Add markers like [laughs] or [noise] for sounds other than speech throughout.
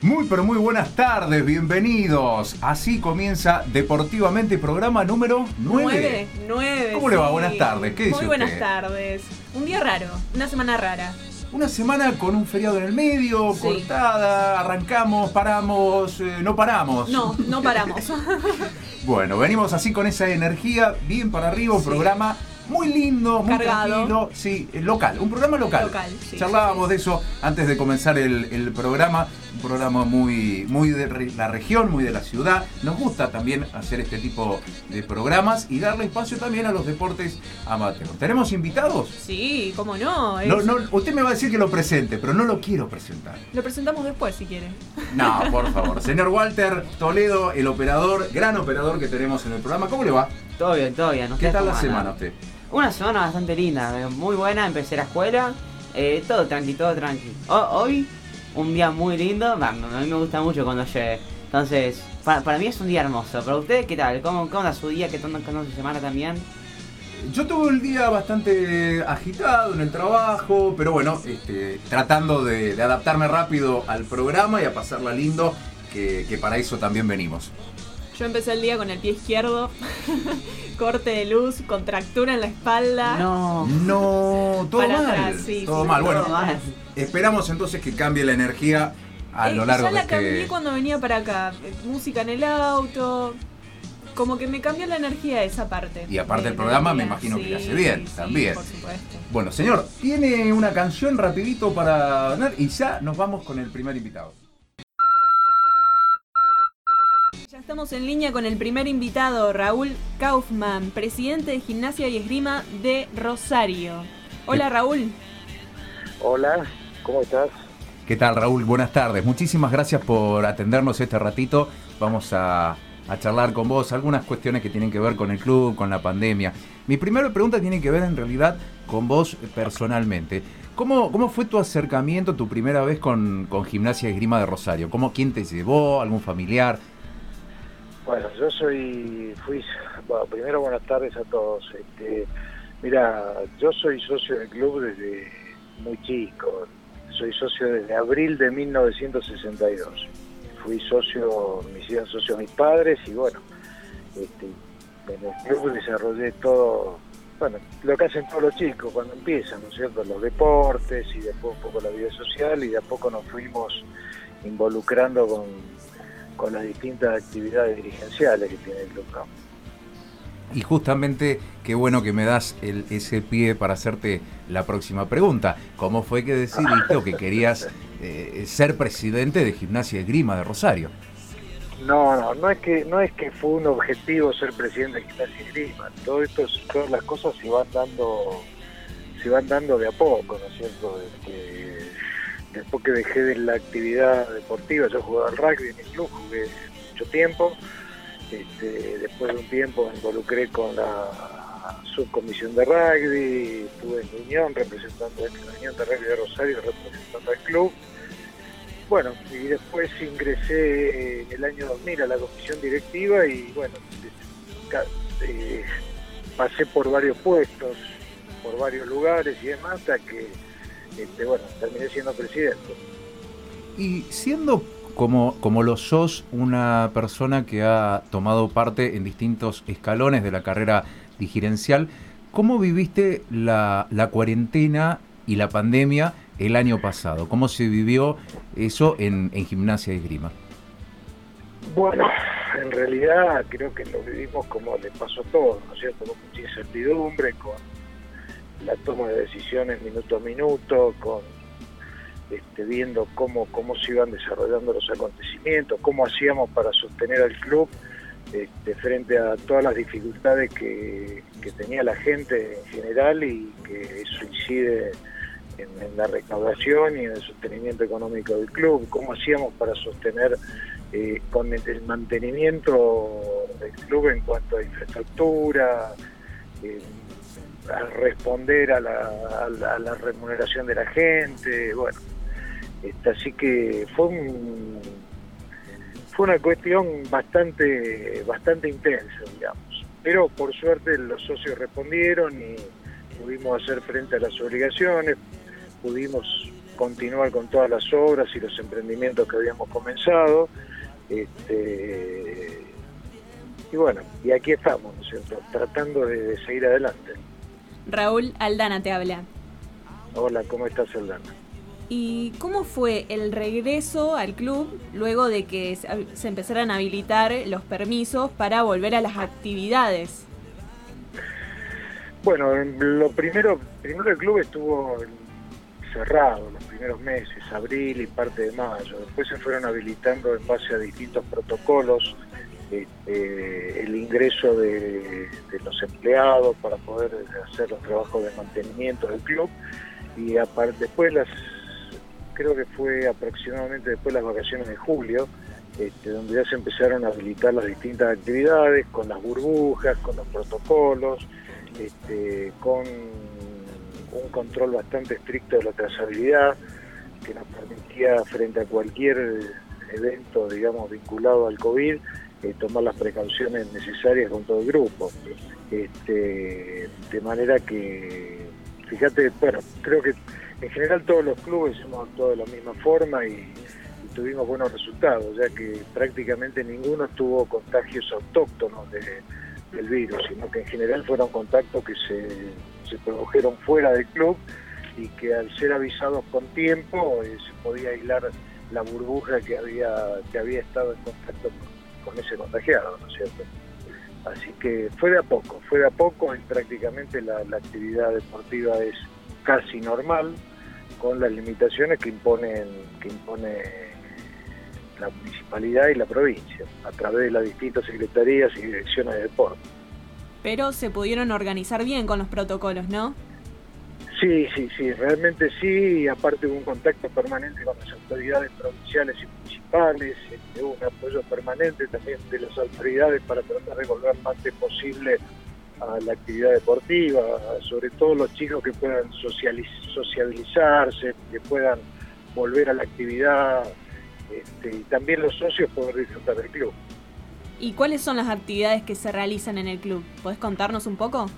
Muy pero muy buenas tardes, bienvenidos. Así comienza Deportivamente programa número 9. 9, ¿Cómo le va? Buenas tardes. ¿Qué dice Muy buenas usted? tardes. Un día raro, una semana rara. Una semana con un feriado en el medio, Sí. cortada, arrancamos, paramos, eh, no paramos. No, no paramos. [laughs] Bueno, venimos así con esa energía, bien para arriba, un Sí. programa muy lindo, muy Cargado. tranquilo. Sí, eh, local, un programa local. Local, sí. Charlábamos de eso antes de comenzar el, el programa, un programa muy, muy de re- la región, muy de la ciudad. Nos gusta también hacer este tipo de programas y darle espacio también a los deportes amateur. ¿Tenemos invitados? Sí, cómo no. es- No, no, usted me va a decir que lo presente, pero no lo quiero presentar. Lo presentamos después si quiere. No, [laughs] por favor. Señor Walter Toledo, el operador, gran operador que tenemos en el programa. ¿Cómo le va? Todo bien, todo bien. ¿Qué ¿Ustedes tal la semana usted? Una semana bastante linda, muy buena. Empecé la escuela, eh, todo tranqui, todo tranqui. Ho- hoy, un día muy lindo. A mí me gusta mucho cuando llegue. Entonces, para, para mí es un día hermoso. ¿Para ustedes qué tal? ¿Cómo, cómo anda su día? ¿Qué tal anda su semana también? Yo tuve el día bastante agitado en el trabajo, pero bueno, este, tratando de, de adaptarme rápido al programa y a pasarla lindo, que, que para eso también venimos. Yo empecé el día con el pie izquierdo, corte de luz, contractura en la espalda. No. No, todo Para mal. atrás, sí, todo sí, mal. todo Bueno, mal. esperamos entonces que cambie la energía a Eh, lo largo ya de la este... cambié cuando venía para acá. Música en el auto. Como que me cambió la energía esa parte. Y aparte de- el del programa me imagino que le hace bien, sí, también. Por supuesto. Bueno, señor, tiene una canción rapidito para ganar y ya nos vamos con el primer invitado. Ya estamos en línea con el primer invitado, Raúl Kaufman, presidente de Gimnasia y Esgrima de Rosario. Hola Raúl. Hola, ¿cómo estás? ¿Qué tal, Raúl? Buenas tardes. Muchísimas gracias por atendernos este ratito. Vamos a, a charlar con vos algunas cuestiones que tienen que ver con el club, con la pandemia. Mi primera pregunta tiene que ver en realidad con vos personalmente. ¿Cómo, cómo fue tu acercamiento, tu primera vez con, con Gimnasia y Esgrima de Rosario? ¿Cómo, ¿Quién te llevó? ¿Algún familiar? Bueno, yo soy, fui, bueno, primero buenas tardes a todos. Este, mira, yo soy socio del club desde muy chico. Soy socio desde abril de 1962. Fui socio, me hicieron socio mis padres y bueno, este, en el club desarrollé todo, bueno, lo que hacen todos los chicos cuando empiezan, ¿no es cierto? Los deportes y después un poco la vida social y de a poco nos fuimos involucrando con, con las distintas actividades dirigenciales que tiene el club. Y justamente, qué bueno que me das el- ese pie para hacerte la próxima pregunta. ¿Cómo fue que decidiste o que querías eh, ser presidente de Gimnasia y Esgrima de Rosario? No, no, no es que no es que fue un objetivo ser presidente de Gimnasia y Esgrima. Todo esto, todas las cosas se van dando, se van dando de a poco, ¿no es cierto? Este, después que dejé de la actividad deportiva, yo jugaba al rugby en el club, jugué mucho tiempo. Este, después de un tiempo me involucré con la subcomisión de rugby, estuve en Unión representando en la Unión de Rugby de Rosario representando al club. Bueno, y después ingresé en el año 2000 a la comisión directiva y bueno, eh, pasé por varios puestos, por varios lugares y demás, hasta que, este, bueno, terminé siendo presidente. Y siendo como, como lo sos una persona que ha tomado parte en distintos escalones de la carrera dirigencial, ¿cómo viviste la, la cuarentena y la pandemia el año pasado? ¿Cómo se vivió eso en, en gimnasia y esgrima? Bueno, en realidad creo que lo vivimos como le pasó a todos, ¿no es cierto? Con mucha incertidumbre, con la toma de decisiones minuto a minuto, con este, viendo cómo, cómo se iban desarrollando los acontecimientos, cómo hacíamos para sostener al club este, frente a todas las dificultades que, que tenía la gente en general y que eso incide en, la recaudación y en el sostenimiento económico del club, cómo hacíamos para sostener eh, con el, el mantenimiento del club en cuanto a infraestructura, eh, a responder a la, a la- a la remuneración de la gente, bueno, este, así que fue un, fue una cuestión bastante bastante intensa, digamos. Pero por suerte los socios respondieron y pudimos hacer frente a las obligaciones, pudimos continuar con todas las obras y los emprendimientos que habíamos comenzado. Este, y bueno, y aquí estamos, ¿no es cierto? Tratando de, seguir adelante. Raúl Aldana te habla. Hola, ¿cómo estás Aldana? ¿Y cómo fue el regreso al club luego de que se empezaran a habilitar los permisos para volver a las actividades? Bueno, lo primero, primero el club estuvo cerrado los primeros meses, abril y parte de mayo. Después se fueron habilitando en base a distintos protocolos este, el ingreso de, los empleados para poder hacer los trabajos de mantenimiento del club. Y después las creo que fue aproximadamente después de las vacaciones de julio este, donde ya se empezaron a habilitar las distintas actividades con las burbujas, con los protocolos, este, con un control bastante estricto de la trazabilidad que nos permitía frente a cualquier evento, digamos, vinculado al COVID, eh, tomar las precauciones necesarias con todo el grupo. Este, de manera que, fíjate, bueno, creo que en general todos los clubes hemos actuado de la misma forma y, tuvimos buenos resultados, ya que prácticamente ninguno tuvo contagios autóctonos del virus, sino que en general fueron contactos que se, se produjeron fuera del club y que al ser avisados con tiempo eh, se podía aislar la burbuja que había, que había estado en contacto con con ese contagiado, ¿no es cierto? Así que fue de a poco, fue de a poco y prácticamente la, actividad deportiva es casi normal con las limitaciones que imponen que impone la municipalidad y la provincia a través de las distintas secretarías y direcciones de deporte. Pero se pudieron organizar bien con los protocolos, ¿no? Sí, sí, sí, realmente sí, y aparte hubo un contacto permanente con las autoridades provinciales y este, hubo un apoyo permanente también de las autoridades para tratar de volver lo antes posible a la actividad deportiva, sobre todo los chicos que puedan socializarse, que puedan volver a la actividad, este, y también los socios poder disfrutar del club. ¿Y cuáles son las actividades que se realizan en el club? ¿Podés contarnos un poco?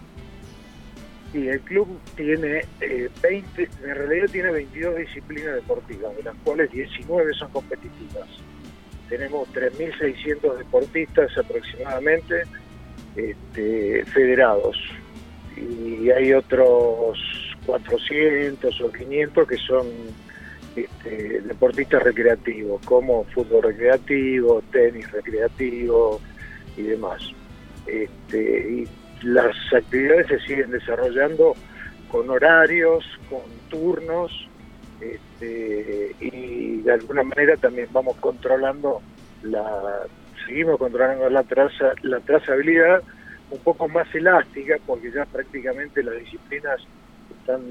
Sí, el club tiene 20, eh, en realidad tiene 22 disciplinas deportivas, de las cuales 19 son competitivas. Tenemos 3.600 deportistas aproximadamente este, federados y hay otros 400 o 500 que son este, deportistas recreativos, como fútbol recreativo, tenis recreativo y demás. Este, las actividades se siguen desarrollando con horarios, con turnos, este, y de alguna manera también vamos controlando la, seguimos controlando la traza, la trazabilidad un poco más elástica, porque ya prácticamente las disciplinas están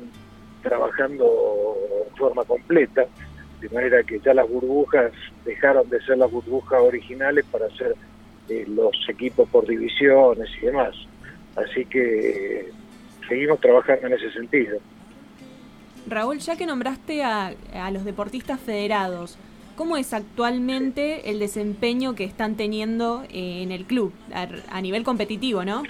trabajando en forma completa, de manera que ya las burbujas dejaron de ser las burbujas originales para ser eh, los equipos por divisiones y demás. Así que seguimos trabajando en ese sentido. Raúl, ya que nombraste a, los deportistas federados, ¿cómo es actualmente el desempeño que están teniendo eh, en el club a, nivel competitivo, no?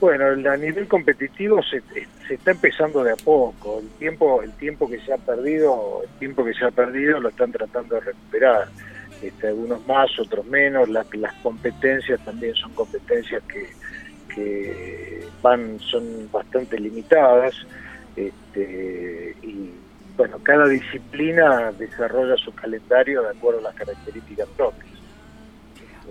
Bueno, a nivel competitivo se, se, está empezando de a poco. El tiempo, el tiempo que se ha perdido, el tiempo que se ha perdido lo están tratando de recuperar. Este, algunos más, otros menos, las competencias también son competencias que, van son bastante limitadas este, y bueno, cada disciplina desarrolla su calendario de acuerdo a las características propias.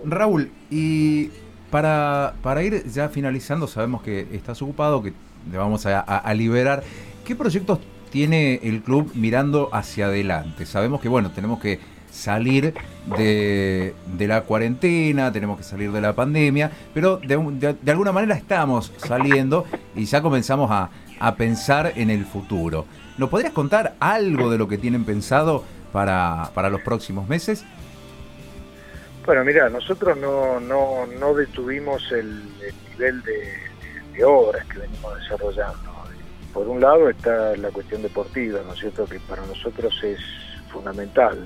Raúl, y para, para ir ya finalizando, sabemos que estás ocupado, que le vamos a liberar. ¿Qué proyectos tiene el club mirando hacia adelante? Sabemos que, bueno, tenemos que salir de, la cuarentena, tenemos que salir de la pandemia, pero de, alguna manera estamos saliendo y ya comenzamos a, pensar en el futuro. ¿Nos podrías contar algo de lo que tienen pensado para, los próximos meses? Bueno, mira, nosotros no, no, no detuvimos el, nivel de, de, obras que venimos desarrollando. Por un lado está la cuestión deportiva, ¿no es cierto?, que para nosotros es fundamental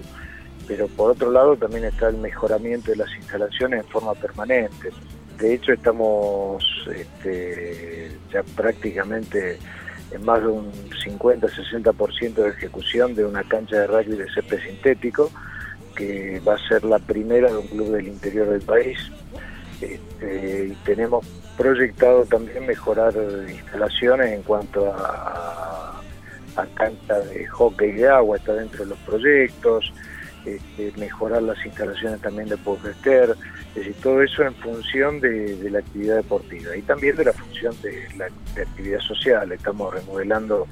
pero por otro lado también está el mejoramiento de las instalaciones en forma permanente. De hecho estamos este, ya prácticamente en más de un 50-60% de ejecución de una cancha de rugby de césped sintético, que va a ser la primera de un club del interior del país. Este, y tenemos proyectado también mejorar instalaciones en cuanto a, a cancha de hockey de agua, está dentro de los proyectos, este, mejorar las instalaciones también de Podester, es decir, todo eso en función de, la actividad deportiva y también de la función de la actividad social. Estamos remodelando,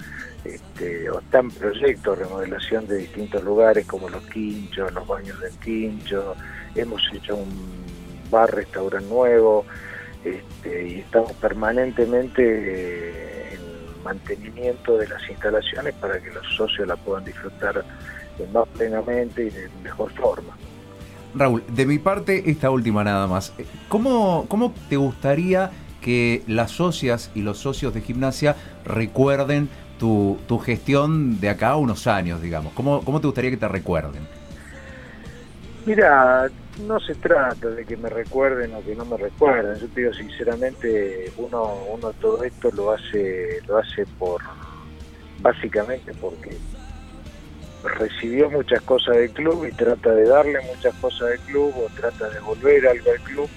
este, o están proyectos de remodelación de distintos lugares como los quinchos, los baños del quincho, hemos hecho un bar, restaurante nuevo, este, y estamos permanentemente eh, en mantenimiento de las instalaciones para que los socios la puedan disfrutar más plenamente y de mejor forma. Raúl, de mi parte, esta última nada más. ¿Cómo, cómo te gustaría que las socias y los socios de gimnasia recuerden tu, tu gestión de acá a unos años, digamos? ¿Cómo, ¿Cómo te gustaría que te recuerden? Mira, no se trata de que me recuerden o que no me recuerden. Yo te digo sinceramente, uno, uno todo esto lo hace, lo hace por básicamente porque recibió muchas cosas del club y trata de darle muchas cosas del club o trata de volver algo al club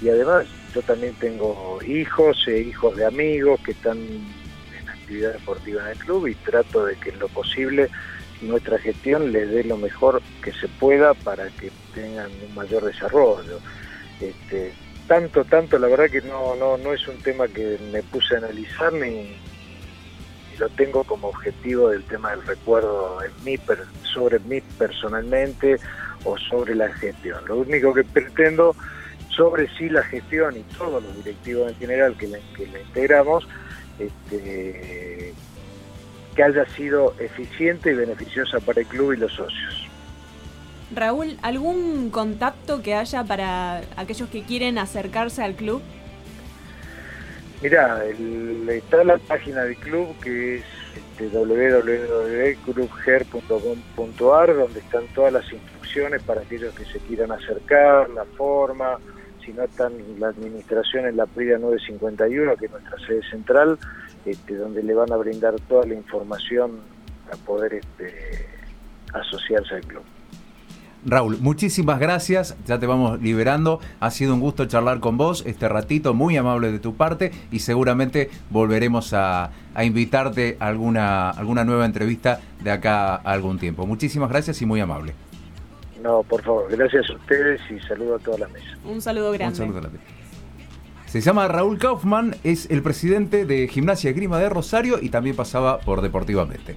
y además yo también tengo hijos e hijos de amigos que están en actividad deportiva en el club y trato de que en lo posible nuestra gestión les dé lo mejor que se pueda para que tengan un mayor desarrollo. Este, tanto, tanto, la verdad que no, no, no es un tema que me puse a analizar ni, lo tengo como objetivo del tema del recuerdo en mí, sobre mí personalmente o sobre la gestión. Lo único que pretendo sobre sí la gestión y todos los directivos en general que la, que integramos, este, que haya sido eficiente y beneficiosa para el club y los socios. Raúl, ¿algún contacto que haya para aquellos que quieren acercarse al club? Mira, está la página del club que es este, www.clubger.com.ar donde están todas las instrucciones para aquellos que se quieran acercar, la forma, si no están la administración en la PRIDA 951, que es nuestra sede central, este, donde le van a brindar toda la información para poder este, asociarse al club. Raúl, muchísimas gracias, ya te vamos liberando, ha sido un gusto charlar con vos este ratito, muy amable de tu parte y seguramente volveremos a, invitarte a alguna, alguna nueva entrevista de acá a algún tiempo. Muchísimas gracias y muy amable. No, por favor, gracias a ustedes y saludo a toda la mesa. Un saludo grande. Un saludo Se llama Raúl Kaufman, es el presidente de Gimnasia Grima de Rosario y también pasaba por Deportivamente.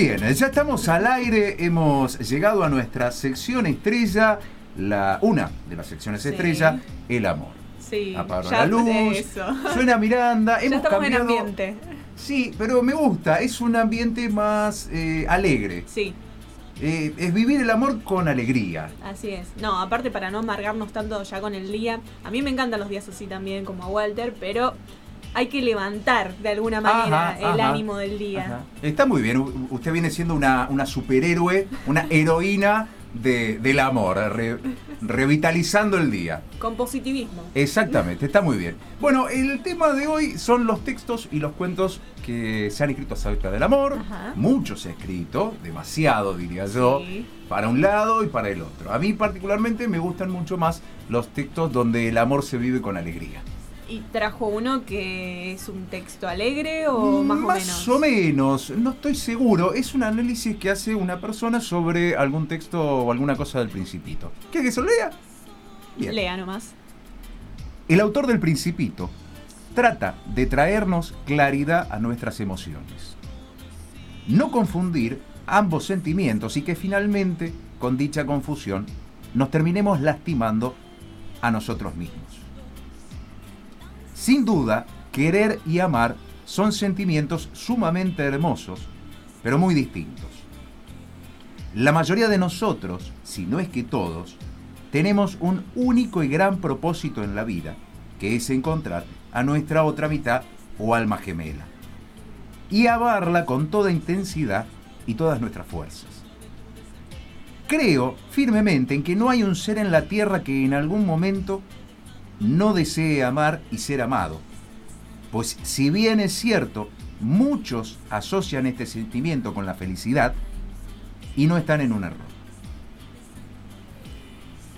Bien, ya estamos al aire, hemos llegado a nuestra sección estrella, la una de las secciones estrella, el amor. Sí, la luz, suena Miranda, hemos estamos en ambiente. Sí, pero me gusta, es un ambiente más eh, alegre. Sí. Eh, es vivir el amor con alegría. Así es. No, aparte para no amargarnos tanto ya con el día. A mí me encantan los días así también, como a Walter, pero hay que levantar de alguna manera el ánimo del día. Está muy bien, usted viene siendo una, superhéroe, una heroína del amor, revitalizando el día. Con positivismo. Exactamente, está muy bien. Bueno, el tema de hoy son los textos y los cuentos que se han escrito acerca del amor. Muchos se escrito, demasiado diría yo, para un lado y para el otro. A mí particularmente me gustan mucho más los textos donde el amor se vive con alegría. ¿Y trajo uno que es un texto alegre o más, o menos? Más o menos, no estoy seguro. Es un análisis que hace una persona sobre algún texto o alguna cosa del Principito. ¿Quiere que se lo lea? Lea nomás. El autor del Principito trata de traernos claridad a nuestras emociones. No confundir ambos sentimientos y que finalmente, con dicha confusión, nos terminemos lastimando a nosotros mismos. Sin duda, querer y amar son sentimientos sumamente hermosos, pero muy distintos. La mayoría de nosotros, si no es que todos, tenemos un único y gran propósito en la vida, que es encontrar a nuestra otra mitad o alma gemela, y amarla con toda intensidad y todas nuestras fuerzas. Creo firmemente en que no hay un ser en la tierra que en algún momento no desee amar y ser amado. Pues si bien es cierto, muchos asocian este sentimiento con la felicidad y no están en un error.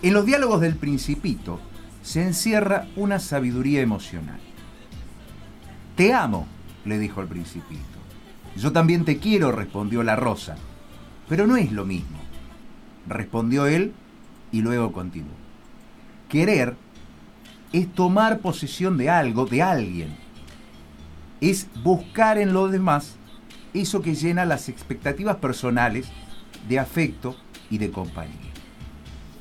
En los diálogos del principito se encierra una sabiduría emocional. Te amo, le dijo el principito. Yo también te quiero, respondió la rosa. Pero no es lo mismo, respondió él y luego continuó. Querer es tomar posesión de algo, de alguien. Es buscar en los demás eso que llena las expectativas personales de afecto y de compañía.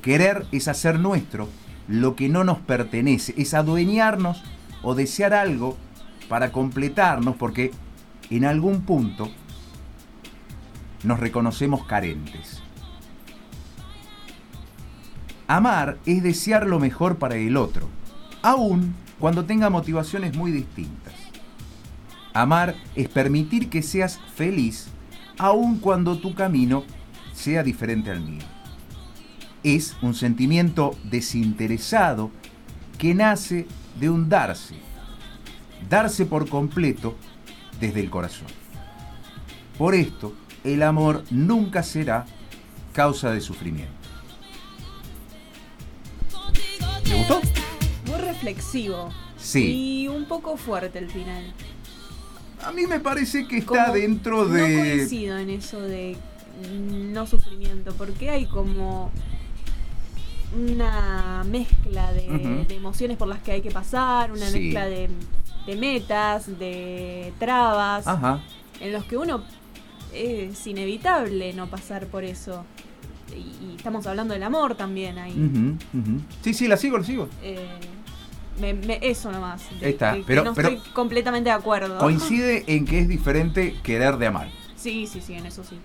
Querer es hacer nuestro lo que no nos pertenece, es adueñarnos o desear algo para completarnos porque en algún punto nos reconocemos carentes. Amar es desear lo mejor para el otro, aun cuando tenga motivaciones muy distintas. Amar es permitir que seas feliz, aun cuando tu camino sea diferente al mío. Es un sentimiento desinteresado que nace de un darse, darse por completo desde el corazón. Por esto, el amor nunca será causa de sufrimiento. ¿Te gustó? Reflexivo. Sí. Y un poco fuerte el final. A mí me parece que está Como- dentro No de... coincido en eso de no sufrimiento, porque hay como una mezcla de, emociones por las que hay que pasar, una Sí. mezcla de, de metas, de trabas, Ajá. en los que uno es inevitable no pasar por eso. Y, y estamos hablando del amor también ahí. Sí, sí, la sigo, la sigo. Eh, me- me- eso nomás. de está, pero- no pero- estoy completamente de acuerdo. Coincide [laughs] en que es diferente querer de amar. Sí, sí, sí, en eso sí.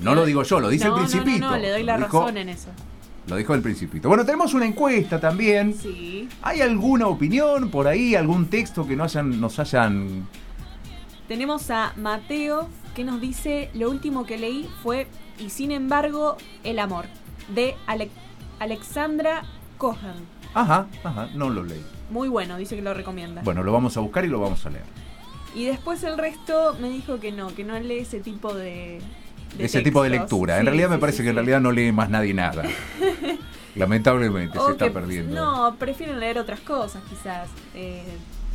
No lo digo yo, lo dice no, el no, principito. No, no, le doy la dijo- razón en eso. Lo dijo el principito. Bueno, tenemos una encuesta también. Sí. ¿Hay alguna opinión por ahí, algún texto que no hayan, nos hayan... Tenemos a Mateo que nos dice, lo último que leí fue Y sin embargo, el amor, de Ale- Alexandra Cohen. Ajá, ajá, no lo leí. Muy bueno, dice que lo recomienda. Bueno, lo vamos a buscar y lo vamos a leer. Y después el resto me dijo que no, que no lee ese tipo de... de Ese tipo de lectura. En Sí, realidad me parece sí, que en realidad no lee más nadie nada. [laughs] Lamentablemente O se está perdiendo. No, prefieren leer otras cosas quizás. Eh,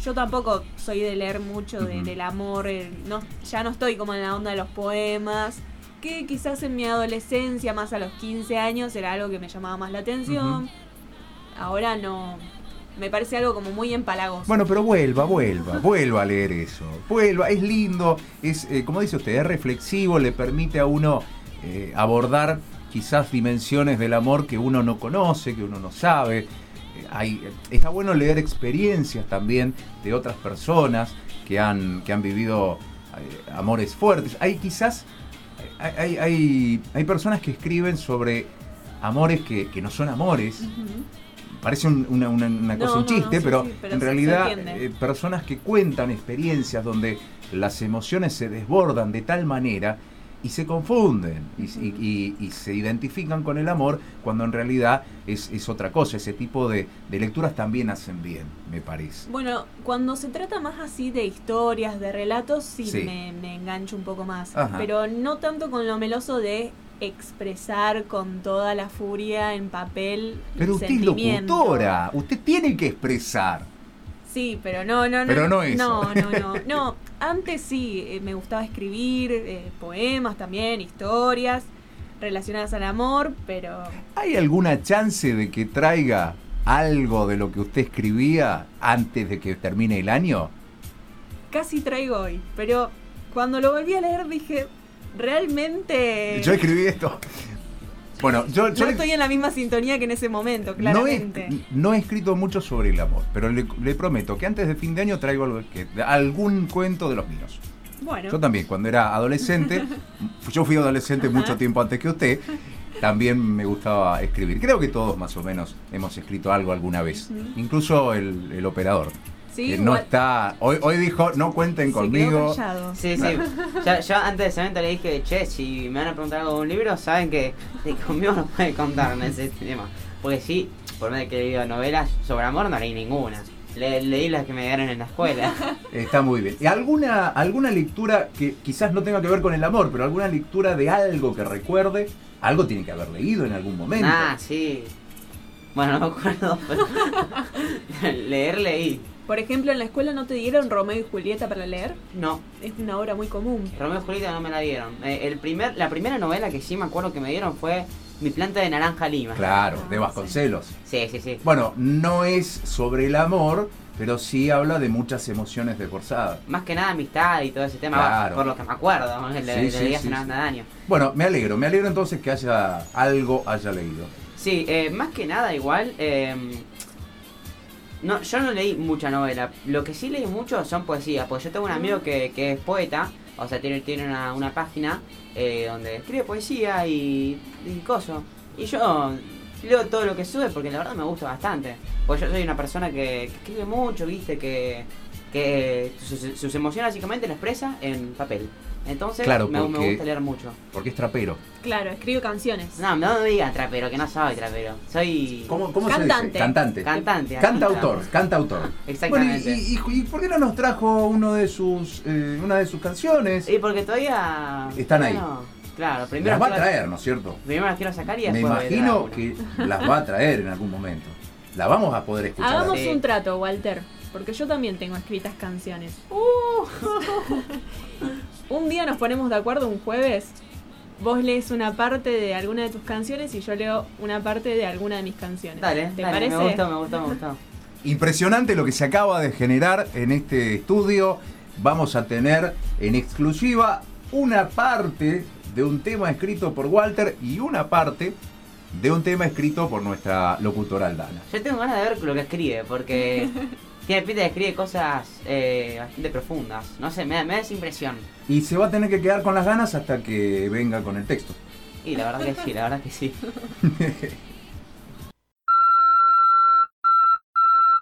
yo tampoco soy de leer mucho de- del amor, eh, no, ya no estoy como en la onda de los poemas, que quizás en mi adolescencia, más a los 15 años, era algo que me llamaba más la atención. Ahora no, me parece algo como muy empalagoso. Bueno, pero vuelva, vuelva, vuelva a leer eso. Vuelva, es lindo, es, eh, como dice usted, es reflexivo, le permite a uno eh, abordar quizás dimensiones del amor que uno no conoce, que uno no sabe. Eh, hay, está bueno leer experiencias también de otras personas que han, que han vivido eh, amores fuertes. Hay quizás, hay, hay, hay, personas que escriben sobre amores que, que no son amores. Parece un- una, una- una No, cosa, un chiste, no, sí, pero, sí, pero en realidad eh, personas que cuentan experiencias donde las emociones se desbordan de tal manera y se confunden y, y- y- y se identifican con el amor cuando en realidad es, es otra cosa. Ese tipo de, de lecturas también hacen bien, me parece. Bueno, cuando se trata más así de historias, de relatos, sí, Sí. Me, me engancho un poco más. Ajá. Pero no tanto con lo meloso de expresar con toda la furia en papel. Pero usted es locutora, usted tiene que expresar. Sí, pero no, no, no. Pero no eso. No, no, no. No, antes sí, eh, me gustaba escribir eh, poemas también, historias relacionadas al amor, pero ¿Hay alguna chance de que traiga algo de lo que usted escribía antes de que termine el año? casi traigo hoy. Pero cuando lo volví a leer dije, realmente... Yo escribí esto. Bueno, yo, yo no le- estoy en la misma sintonía que en ese momento, no, he, claramente. no he escrito mucho sobre el amor, pero le, le prometo que antes de fin de año traigo algo que, algún cuento de los míos. Bueno, Yo también, cuando era adolescente, [laughs] yo fui adolescente mucho tiempo antes que usted, también me gustaba escribir. Creo que todos más o menos hemos escrito algo alguna vez, incluso el, el operador. Sí, que no está. Hoy, hoy dijo, no cuenten conmigo. Sí, sí. Yo, yo antes de ese evento le dije, che, si me van a preguntar algo de un libro, saben que, conmigo no pueden contar en ese tema. Porque sí, por más de que he leído novelas sobre amor, no leí ninguna. Le- leí las que me dieron en la escuela. [laughs] Está muy bien. ¿Y alguna, alguna lectura que quizás no tenga que ver con el amor, pero alguna lectura de algo que recuerde? Algo tiene que haber leído en algún momento. ah, sí. Bueno, no me acuerdo, pero [laughs] leer leí. Por ejemplo, en la escuela no te dieron Romeo y Julieta para leer. No, Es una obra muy común. Romeo y Julieta no me la dieron. Eh, el primer, la primera novela que sí me acuerdo que me dieron fue Mi planta de naranja lima. Claro, de Ah, Vasconcelos. Sí, sí, sí. Bueno, no es sobre el amor, pero sí habla de muchas emociones desbordadas. Más que nada amistad y todo ese tema, Claro. por lo que me acuerdo, le, Sí, le sí, una banda de años. Bueno, me alegro, me alegro entonces que haya algo haya leído. Sí, eh, más que nada igual, eh, no, yo no leí mucha novela, lo que sí leí mucho son poesías, porque yo tengo un amigo que, que es poeta, o sea, tiene, tiene una, una página eh, donde escribe poesía y, y coso, y yo leo todo lo que sube porque la verdad me gusta bastante, porque yo soy una persona que, que escribe mucho, viste, que, que sus, sus emociones básicamente las expresa en papel, entonces Claro, me, me gusta leer mucho. Porque es trapero. Claro, escribe canciones. No, no me digan trapero, que no soy trapero, soy... ¿Cómo, cómo se Cantante. dice? Cantante. Cantante. Cantautor, cantautor. Exactamente. Bueno, y, y- y por qué no nos trajo uno de sus, eh, una de sus canciones? Y porque todavía. Están ahí. bueno, claro, primero. Las va a traer, ¿no es cierto? Primero las quiero sacar y Me después. voy a traer imagino que las va a traer en algún momento. La vamos a poder escuchar. Hagamos un trato, Walter. Porque yo también tengo escritas canciones. Uh. [laughs] un día nos ponemos de acuerdo, un jueves. Vos lees una parte de alguna de tus canciones y yo leo una parte de alguna de mis canciones. Dale, ¿Te dale, parece? me gustó, me gustó, me gustó. [laughs] Impresionante lo que se acaba de generar en este estudio. Vamos a tener en exclusiva una parte de un tema escrito por Walter y una parte de un tema escrito por nuestra locutora Aldana. Yo tengo ganas de ver lo que escribe, porque [laughs] tiene pinta de que escribe cosas eh, bastante profundas. No sé, me da, me da esa impresión. Y se va a tener que quedar con las ganas hasta que venga con el texto. Y la verdad que sí, la verdad que sí. [laughs]